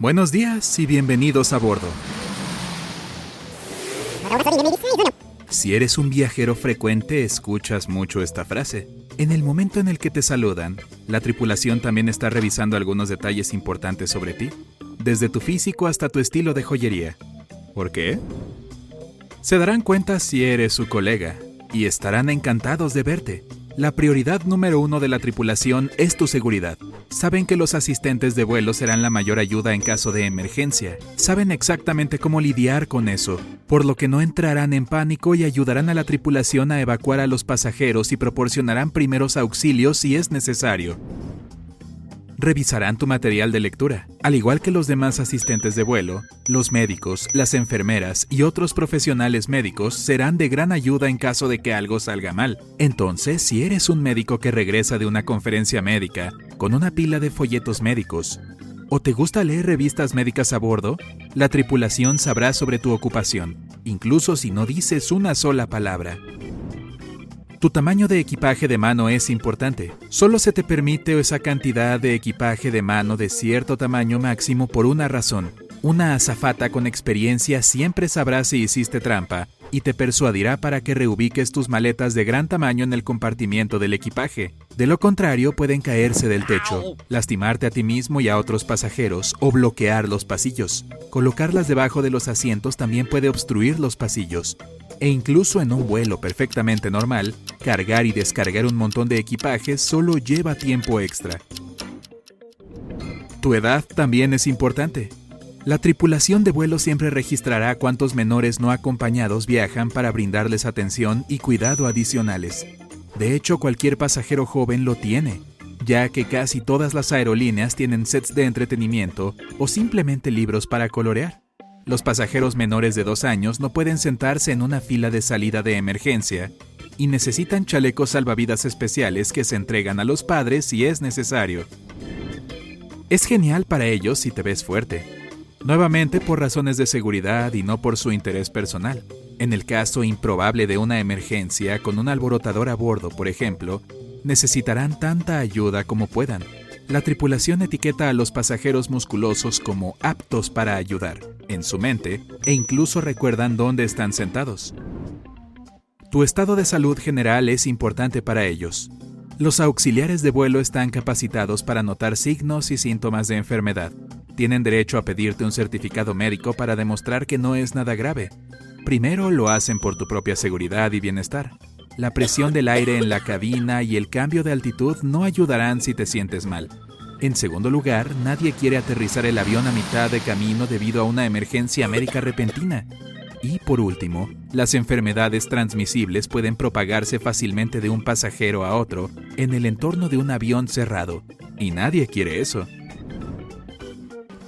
Buenos días y bienvenidos a bordo. Si eres un viajero frecuente, escuchas mucho esta frase. En el momento en el que te saludan, la tripulación también está revisando algunos detalles importantes sobre ti, desde tu físico hasta tu estilo de joyería. ¿Por qué? Se darán cuenta si eres su colega y estarán encantados de verte. La prioridad número uno de la tripulación es tu seguridad. Saben que los asistentes de vuelo serán la mayor ayuda en caso de emergencia. Saben exactamente cómo lidiar con eso, por lo que no entrarán en pánico y ayudarán a la tripulación a evacuar a los pasajeros y proporcionarán primeros auxilios si es necesario revisarán tu material de lectura. Al igual que los demás asistentes de vuelo, los médicos, las enfermeras y otros profesionales médicos serán de gran ayuda en caso de que algo salga mal. Entonces, si eres un médico que regresa de una conferencia médica con una pila de folletos médicos, o te gusta leer revistas médicas a bordo, la tripulación sabrá sobre tu ocupación, incluso si no dices una sola palabra. Tu tamaño de equipaje de mano es importante. Solo se te permite esa cantidad de equipaje de mano de cierto tamaño máximo por una razón. Una azafata con experiencia siempre sabrá si hiciste trampa y te persuadirá para que reubiques tus maletas de gran tamaño en el compartimiento del equipaje. De lo contrario, pueden caerse del techo, lastimarte a ti mismo y a otros pasajeros o bloquear los pasillos. Colocarlas debajo de los asientos también puede obstruir los pasillos. E incluso en un vuelo perfectamente normal, cargar y descargar un montón de equipajes solo lleva tiempo extra. Tu edad también es importante. La tripulación de vuelo siempre registrará cuántos menores no acompañados viajan para brindarles atención y cuidado adicionales. De hecho, cualquier pasajero joven lo tiene, ya que casi todas las aerolíneas tienen sets de entretenimiento o simplemente libros para colorear. Los pasajeros menores de dos años no pueden sentarse en una fila de salida de emergencia y necesitan chalecos salvavidas especiales que se entregan a los padres si es necesario. Es genial para ellos si te ves fuerte, nuevamente por razones de seguridad y no por su interés personal. En el caso improbable de una emergencia con un alborotador a bordo, por ejemplo, necesitarán tanta ayuda como puedan. La tripulación etiqueta a los pasajeros musculosos como aptos para ayudar, en su mente, e incluso recuerdan dónde están sentados. Tu estado de salud general es importante para ellos. Los auxiliares de vuelo están capacitados para notar signos y síntomas de enfermedad, tienen derecho a pedirte un certificado médico para demostrar que no es nada grave. Primero lo hacen por tu propia seguridad y bienestar. La presión del aire en la cabina y el cambio de altitud no ayudarán si te sientes mal. En segundo lugar, nadie quiere aterrizar el avión a mitad de camino debido a una emergencia médica repentina. Y por último, las enfermedades transmisibles pueden propagarse fácilmente de un pasajero a otro en el entorno de un avión cerrado, y nadie quiere eso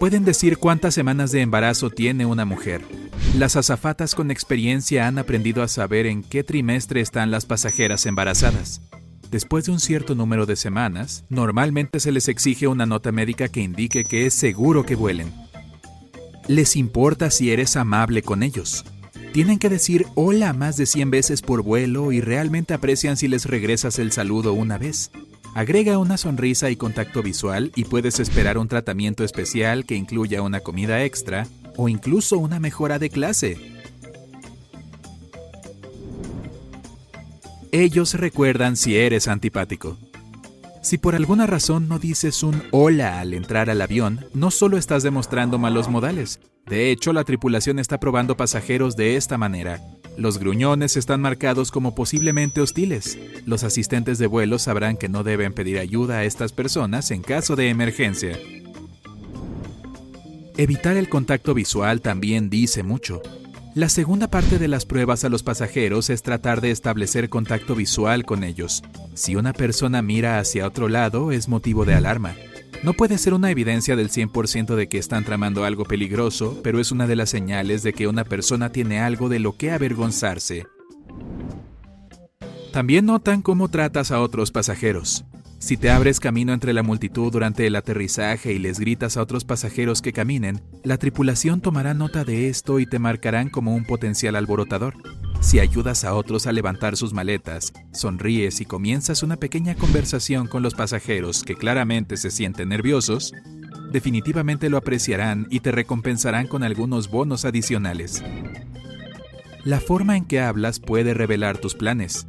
pueden decir cuántas semanas de embarazo tiene una mujer. Las azafatas con experiencia han aprendido a saber en qué trimestre están las pasajeras embarazadas. Después de un cierto número de semanas, normalmente se les exige una nota médica que indique que es seguro que vuelen. Les importa si eres amable con ellos. Tienen que decir hola más de 100 veces por vuelo y realmente aprecian si les regresas el saludo una vez. Agrega una sonrisa y contacto visual y puedes esperar un tratamiento especial que incluya una comida extra o incluso una mejora de clase. Ellos recuerdan si eres antipático. Si por alguna razón no dices un hola al entrar al avión, no solo estás demostrando malos modales. De hecho, la tripulación está probando pasajeros de esta manera. Los gruñones están marcados como posiblemente hostiles. Los asistentes de vuelo sabrán que no deben pedir ayuda a estas personas en caso de emergencia. Evitar el contacto visual también dice mucho. La segunda parte de las pruebas a los pasajeros es tratar de establecer contacto visual con ellos. Si una persona mira hacia otro lado es motivo de alarma. No puede ser una evidencia del 100% de que están tramando algo peligroso, pero es una de las señales de que una persona tiene algo de lo que avergonzarse. También notan cómo tratas a otros pasajeros. Si te abres camino entre la multitud durante el aterrizaje y les gritas a otros pasajeros que caminen, la tripulación tomará nota de esto y te marcarán como un potencial alborotador. Si ayudas a otros a levantar sus maletas, sonríes y comienzas una pequeña conversación con los pasajeros que claramente se sienten nerviosos, definitivamente lo apreciarán y te recompensarán con algunos bonos adicionales. La forma en que hablas puede revelar tus planes.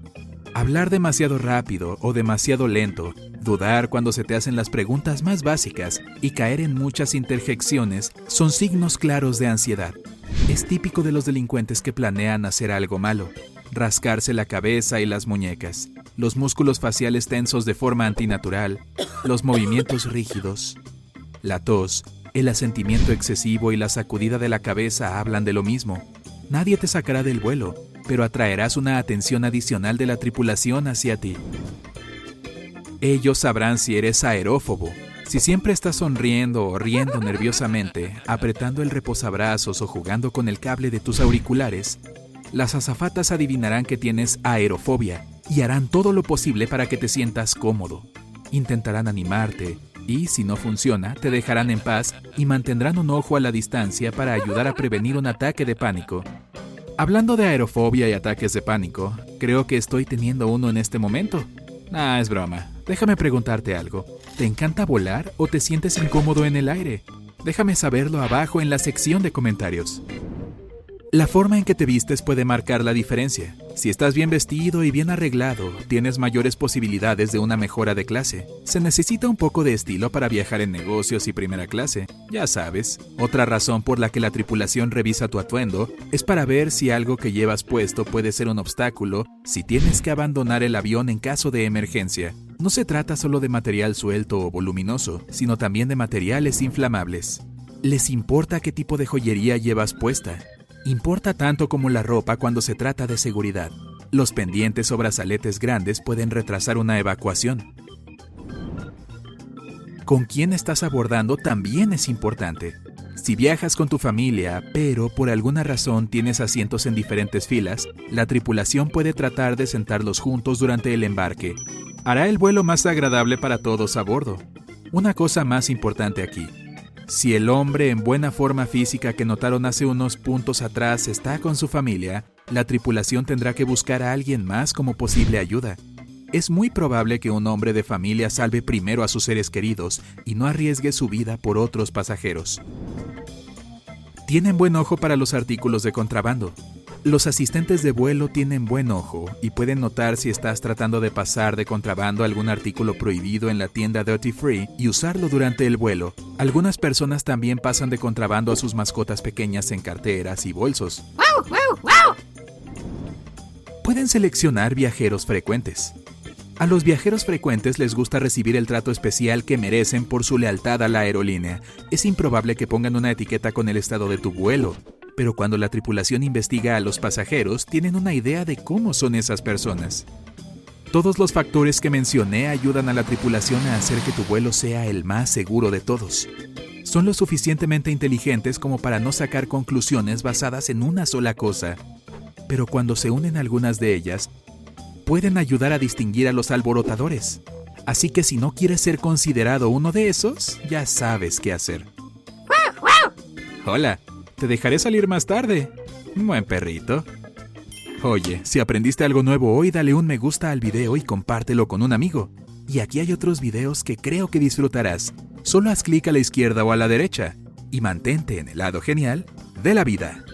Hablar demasiado rápido o demasiado lento, dudar cuando se te hacen las preguntas más básicas y caer en muchas interjecciones son signos claros de ansiedad. Es típico de los delincuentes que planean hacer algo malo, rascarse la cabeza y las muñecas, los músculos faciales tensos de forma antinatural, los movimientos rígidos, la tos, el asentimiento excesivo y la sacudida de la cabeza hablan de lo mismo. Nadie te sacará del vuelo, pero atraerás una atención adicional de la tripulación hacia ti. Ellos sabrán si eres aerófobo, si siempre estás sonriendo o riendo nerviosamente, apretando el reposabrazos o jugando con el cable de tus auriculares, las azafatas adivinarán que tienes aerofobia y harán todo lo posible para que te sientas cómodo. Intentarán animarte y, si no funciona, te dejarán en paz y mantendrán un ojo a la distancia para ayudar a prevenir un ataque de pánico. Hablando de aerofobia y ataques de pánico, creo que estoy teniendo uno en este momento. Ah, es broma. Déjame preguntarte algo. ¿Te encanta volar o te sientes incómodo en el aire? Déjame saberlo abajo en la sección de comentarios. La forma en que te vistes puede marcar la diferencia. Si estás bien vestido y bien arreglado, tienes mayores posibilidades de una mejora de clase. Se necesita un poco de estilo para viajar en negocios y primera clase. Ya sabes, otra razón por la que la tripulación revisa tu atuendo es para ver si algo que llevas puesto puede ser un obstáculo si tienes que abandonar el avión en caso de emergencia. No se trata solo de material suelto o voluminoso, sino también de materiales inflamables. Les importa qué tipo de joyería llevas puesta importa tanto como la ropa cuando se trata de seguridad. Los pendientes o brazaletes grandes pueden retrasar una evacuación. Con quién estás abordando también es importante. Si viajas con tu familia, pero por alguna razón tienes asientos en diferentes filas, la tripulación puede tratar de sentarlos juntos durante el embarque. Hará el vuelo más agradable para todos a bordo. Una cosa más importante aquí, si el hombre en buena forma física que notaron hace unos puntos atrás está con su familia, la tripulación tendrá que buscar a alguien más como posible ayuda. Es muy probable que un hombre de familia salve primero a sus seres queridos y no arriesgue su vida por otros pasajeros. Tienen buen ojo para los artículos de contrabando. Los asistentes de vuelo tienen buen ojo y pueden notar si estás tratando de pasar de contrabando algún artículo prohibido en la tienda Duty Free y usarlo durante el vuelo. Algunas personas también pasan de contrabando a sus mascotas pequeñas en carteras y bolsos. Pueden seleccionar viajeros frecuentes. A los viajeros frecuentes les gusta recibir el trato especial que merecen por su lealtad a la aerolínea. Es improbable que pongan una etiqueta con el estado de tu vuelo, pero cuando la tripulación investiga a los pasajeros, tienen una idea de cómo son esas personas. Todos los factores que mencioné ayudan a la tripulación a hacer que tu vuelo sea el más seguro de todos. Son lo suficientemente inteligentes como para no sacar conclusiones basadas en una sola cosa, pero cuando se unen algunas de ellas, pueden ayudar a distinguir a los alborotadores. Así que si no quieres ser considerado uno de esos, ya sabes qué hacer. Hola, te dejaré salir más tarde. Buen perrito. Oye, si aprendiste algo nuevo hoy, dale un me gusta al video y compártelo con un amigo. Y aquí hay otros videos que creo que disfrutarás. Solo haz clic a la izquierda o a la derecha y mantente en el lado genial de la vida.